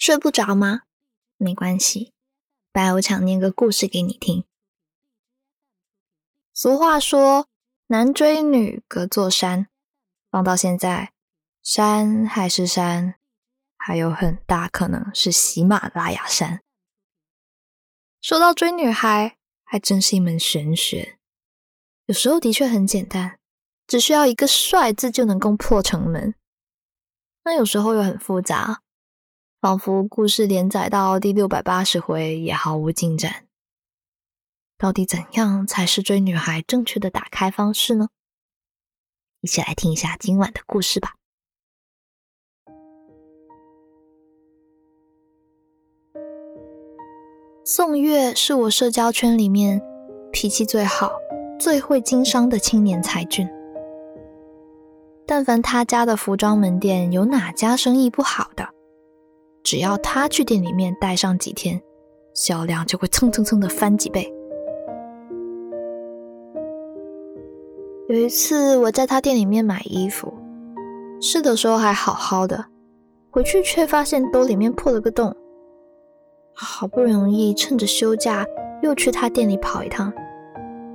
睡不着吗？没关系，白无常念个故事给你听。俗话说，男追女隔座山，放到现在，山还是山，还有很大可能是喜马拉雅山。说到追女孩，还真是一门玄学。有时候的确很简单，只需要一个“帅”字就能攻破城门。那有时候又很复杂。仿佛故事连载到第六百八十回也毫无进展。到底怎样才是追女孩正确的打开方式呢？一起来听一下今晚的故事吧。宋月是我社交圈里面脾气最好、最会经商的青年才俊。但凡他家的服装门店有哪家生意不好的？只要他去店里面待上几天，销量就会蹭蹭蹭的翻几倍。有一次我在他店里面买衣服，试的时候还好好的，回去却发现兜里面破了个洞。好不容易趁着休假又去他店里跑一趟，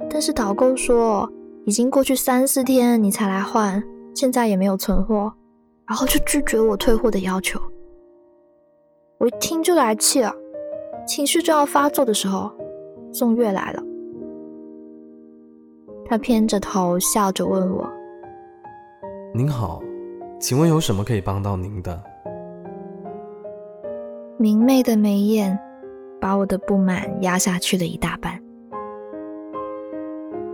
但是导购说已经过去三四天你才来换，现在也没有存货，然后就拒绝我退货的要求。我一听就来气了，情绪就要发作的时候，宋月来了。他偏着头笑着问我：“您好，请问有什么可以帮到您的？”明媚的眉眼把我的不满压下去了一大半。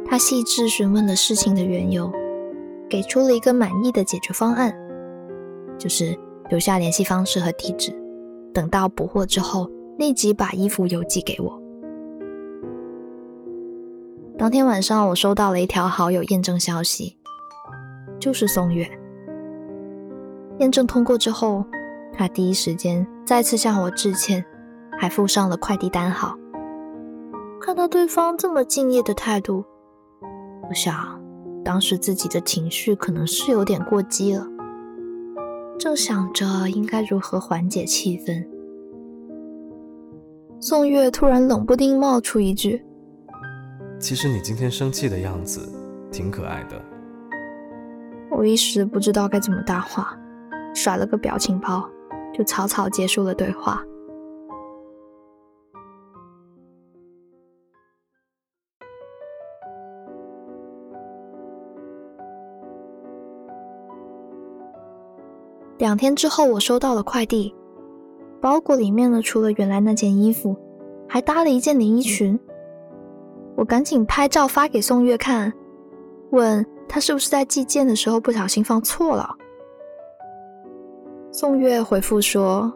他细致询问了事情的缘由，给出了一个满意的解决方案，就是留下联系方式和地址。等到补货之后，立即把衣服邮寄给我。当天晚上，我收到了一条好友验证消息，就是宋月。验证通过之后，他第一时间再次向我致歉，还附上了快递单号。看到对方这么敬业的态度，我想当时自己的情绪可能是有点过激了。正想着应该如何缓解气氛，宋月突然冷不丁冒出一句：“其实你今天生气的样子挺可爱的。”我一时不知道该怎么搭话，甩了个表情包，就草草结束了对话。两天之后，我收到了快递，包裹里面呢，除了原来那件衣服，还搭了一件连衣裙。我赶紧拍照发给宋月看，问他是不是在寄件的时候不小心放错了。宋月回复说：“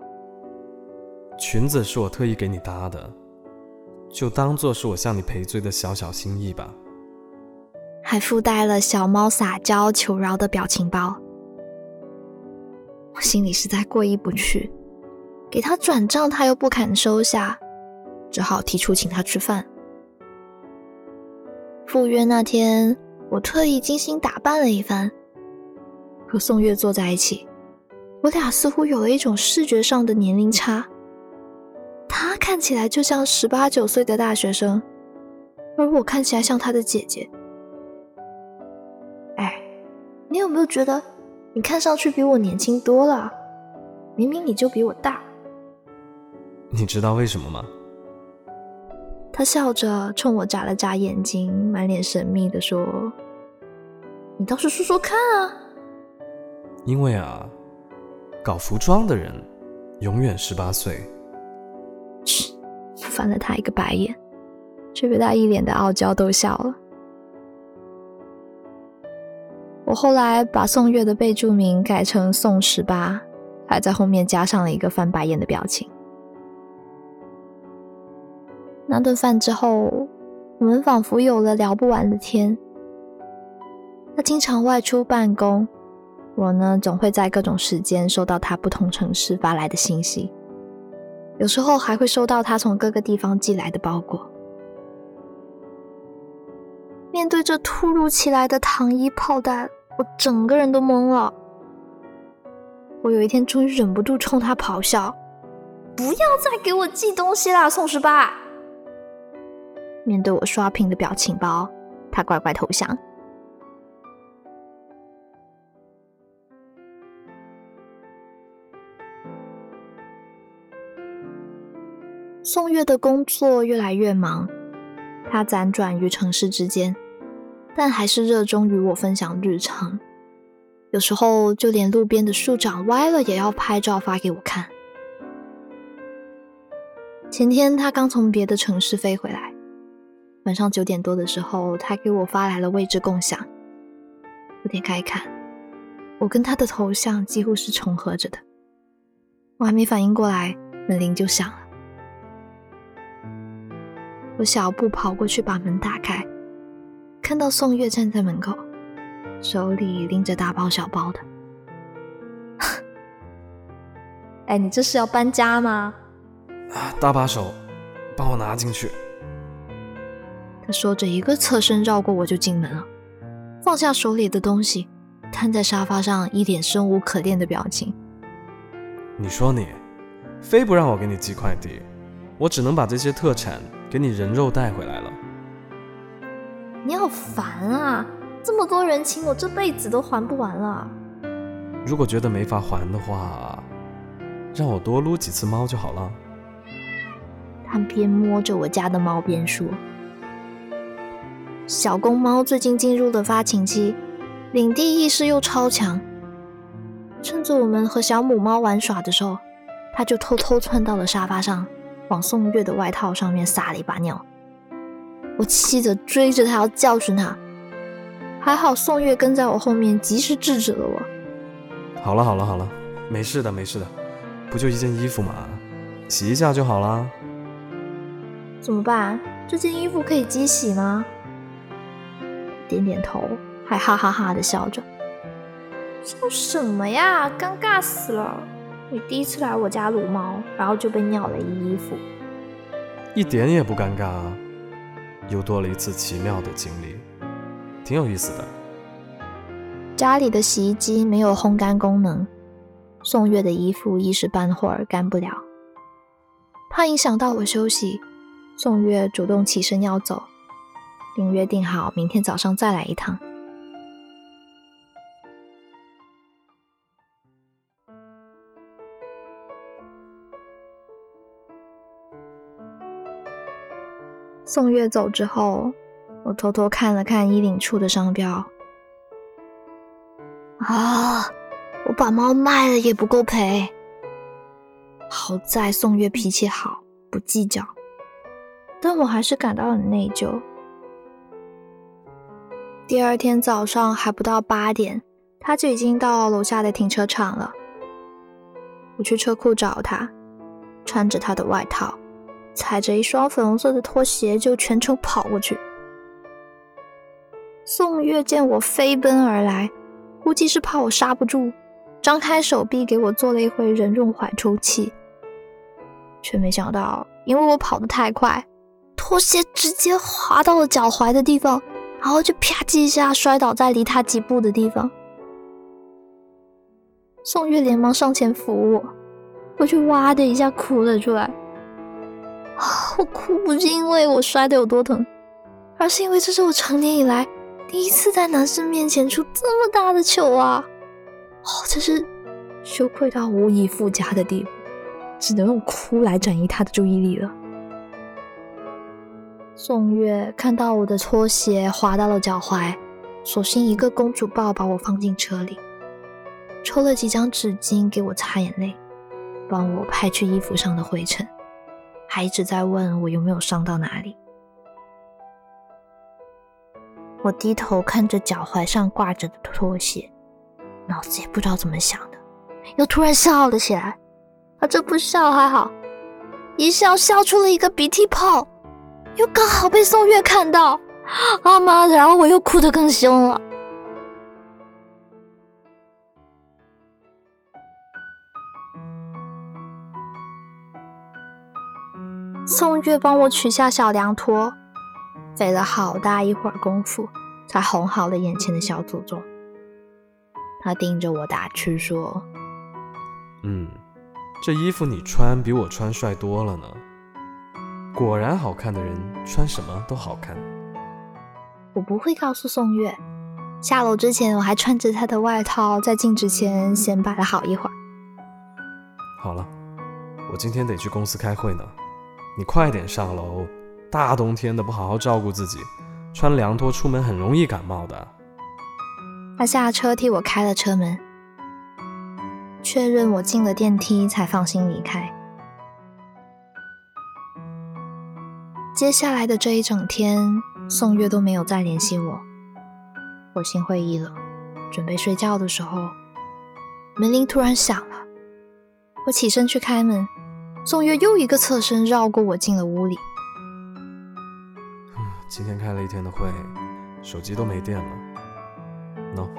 裙子是我特意给你搭的，就当做是我向你赔罪的小小心意吧。”还附带了小猫撒娇求饶的表情包。我心里实在过意不去，给他转账他又不肯收下，只好提出请他吃饭。赴约那天，我特意精心打扮了一番，和宋月坐在一起，我俩似乎有了一种视觉上的年龄差。他看起来就像十八九岁的大学生，而我看起来像他的姐姐。哎，你有没有觉得？你看上去比我年轻多了，明明你就比我大。你知道为什么吗？他笑着冲我眨了眨眼睛，满脸神秘的说：“你倒是说说看啊。”因为啊，搞服装的人永远十八岁。嘘，翻了他一个白眼，却被他一脸的傲娇逗笑了。我后来把宋月的备注名改成宋十八，还在后面加上了一个翻白眼的表情。那顿饭之后，我们仿佛有了聊不完的天。他经常外出办公，我呢总会在各种时间收到他不同城市发来的信息，有时候还会收到他从各个地方寄来的包裹。面对这突如其来的糖衣炮弹，我整个人都懵了。我有一天终于忍不住冲他咆哮：“不要再给我寄东西啦，宋十八！面对我刷屏的表情包，他乖乖投降。宋月的工作越来越忙，他辗转于城市之间，但还是热衷与我分享日常。有时候就连路边的树长歪了，也要拍照发给我看。前天他刚从别的城市飞回来，晚上九点多的时候，他给我发来了位置共享。我点开一看，我跟他的头像几乎是重合着的。我还没反应过来，门铃就响了。我小步跑过去，把门打开，看到宋月站在门口，手里拎着大包小包的。哎，你这是要搬家吗？啊，搭把手，帮我拿进去。他说着，一个侧身绕过我就进门了，放下手里的东西，瘫在沙发上，一脸生无可恋的表情。你说你，非不让我给你寄快递，我只能把这些特产。给你人肉带回来了，你好烦啊！这么多人情，我这辈子都还不完了。如果觉得没法还的话，让我多撸几次猫就好了。他边摸着我家的猫边说：“小公猫最近进入了发情期，领地意识又超强。趁着我们和小母猫玩耍的时候，它就偷偷窜到了沙发上。”往宋月的外套上面撒了一把尿，我气得追着他要教训他，还好宋月跟在我后面，及时制止了我。好了好了好了，没事的没事的，不就一件衣服嘛，洗一下就好啦。怎么办？这件衣服可以机洗吗？点点头，还哈哈哈的笑着。笑什么呀？尴尬死了。你第一次来我家撸猫，然后就被尿了一衣服，一点也不尴尬啊！又多了一次奇妙的经历，挺有意思的。家里的洗衣机没有烘干功能，宋月的衣服一时半会儿干不了，怕影响到我休息，宋月主动起身要走，并约定好明天早上再来一趟。宋月走之后，我偷偷看了看衣领处的商标。啊，我把猫卖了也不够赔。好在宋月脾气好，不计较，但我还是感到很内疚。第二天早上还不到八点，他就已经到楼下的停车场了。我去车库找他，穿着他的外套。踩着一双粉红色的拖鞋就全程跑过去。宋月见我飞奔而来，估计是怕我刹不住，张开手臂给我做了一回人肉缓冲器，却没想到因为我跑得太快，拖鞋直接滑到了脚踝的地方，然后就啪叽一下摔倒在离他几步的地方。宋月连忙上前扶我，我就哇的一下哭了出来。我哭不是因为我摔得有多疼，而是因为这是我成年以来第一次在男生面前出这么大的糗啊！哦，真是羞愧到无以复加的地步，只能用哭来转移他的注意力了。宋月看到我的拖鞋滑到了脚踝，索性一个公主抱把我放进车里，抽了几张纸巾给我擦眼泪，帮我拍去衣服上的灰尘。还一直在问我有没有伤到哪里。我低头看着脚踝上挂着的拖鞋，脑子也不知道怎么想的，又突然笑了起来。啊，这不笑还好，一笑笑出了一个鼻涕泡，又刚好被宋月看到。啊妈的！然后我又哭得更凶了。宋月帮我取下小凉拖，费了好大一会儿功夫，才哄好了眼前的小祖宗。他盯着我打趣说：“嗯，这衣服你穿比我穿帅多了呢。果然，好看的人穿什么都好看。我不会告诉宋月。下楼之前，我还穿着他的外套，在镜子前显摆了好一会儿。好了，我今天得去公司开会呢，你快点上楼。大冬天的，不好好照顾自己，穿凉拖出门很容易感冒的。他下车替我开了车门，确认我进了电梯，才放心离开。接下来的这一整天，宋月都没有再联系我。我心灰意冷，准备睡觉的时候，门铃突然响了。我起身去开门，宋月又一个侧身绕过我进了屋里。今天开了一天的会，手机都没电了。喏，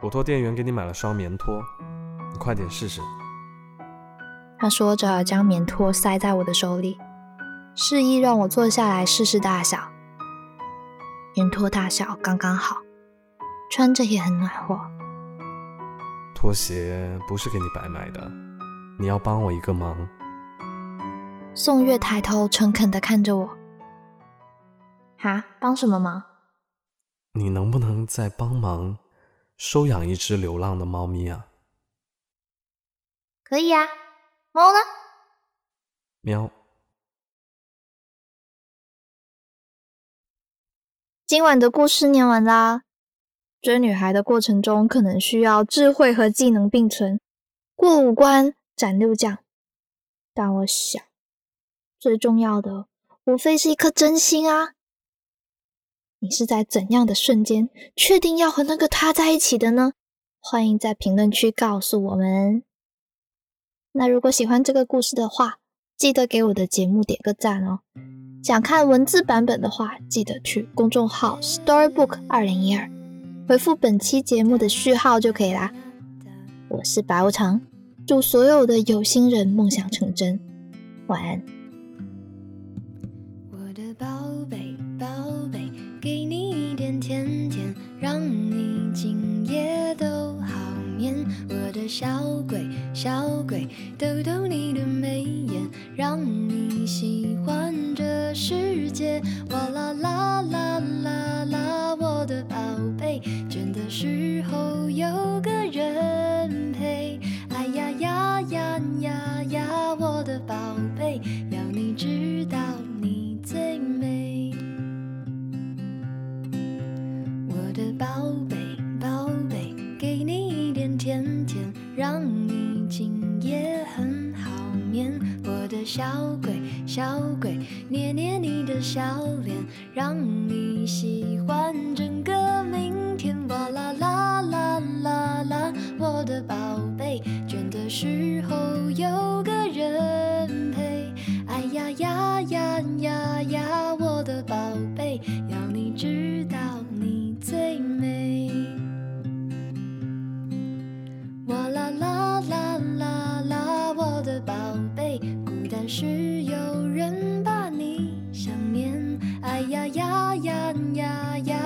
我托店员给你买了双棉拖，你快点试试。他说着，将棉拖塞在我的手里，示意让我坐下来试试大小。棉拖大小刚刚好。穿着也很暖和。拖鞋不是给你白买的，你要帮我一个忙。宋月抬头诚恳的看着我，哈，帮什么忙？你能不能再帮忙收养一只流浪的猫咪啊？可以啊，猫呢？喵。今晚的故事念完啦。追女孩的过程中，可能需要智慧和技能并存，过五关斩六将。但我想，最重要的无非是一颗真心啊！你是在怎样的瞬间确定要和那个他在一起的呢？欢迎在评论区告诉我们。那如果喜欢这个故事的话，记得给我的节目点个赞哦。想看文字版本的话，记得去公众号 Storybook 二零一二。回复本期节目的序号就可以啦。我是白无常，祝所有的有心人梦想成真，晚安。小鬼小鬼，逗逗你的眉眼，让你喜欢这世界。哇啦啦啦啦啦，我的宝贝。倦的时候有小鬼，捏捏你的小脸，呀呀呀呀呀，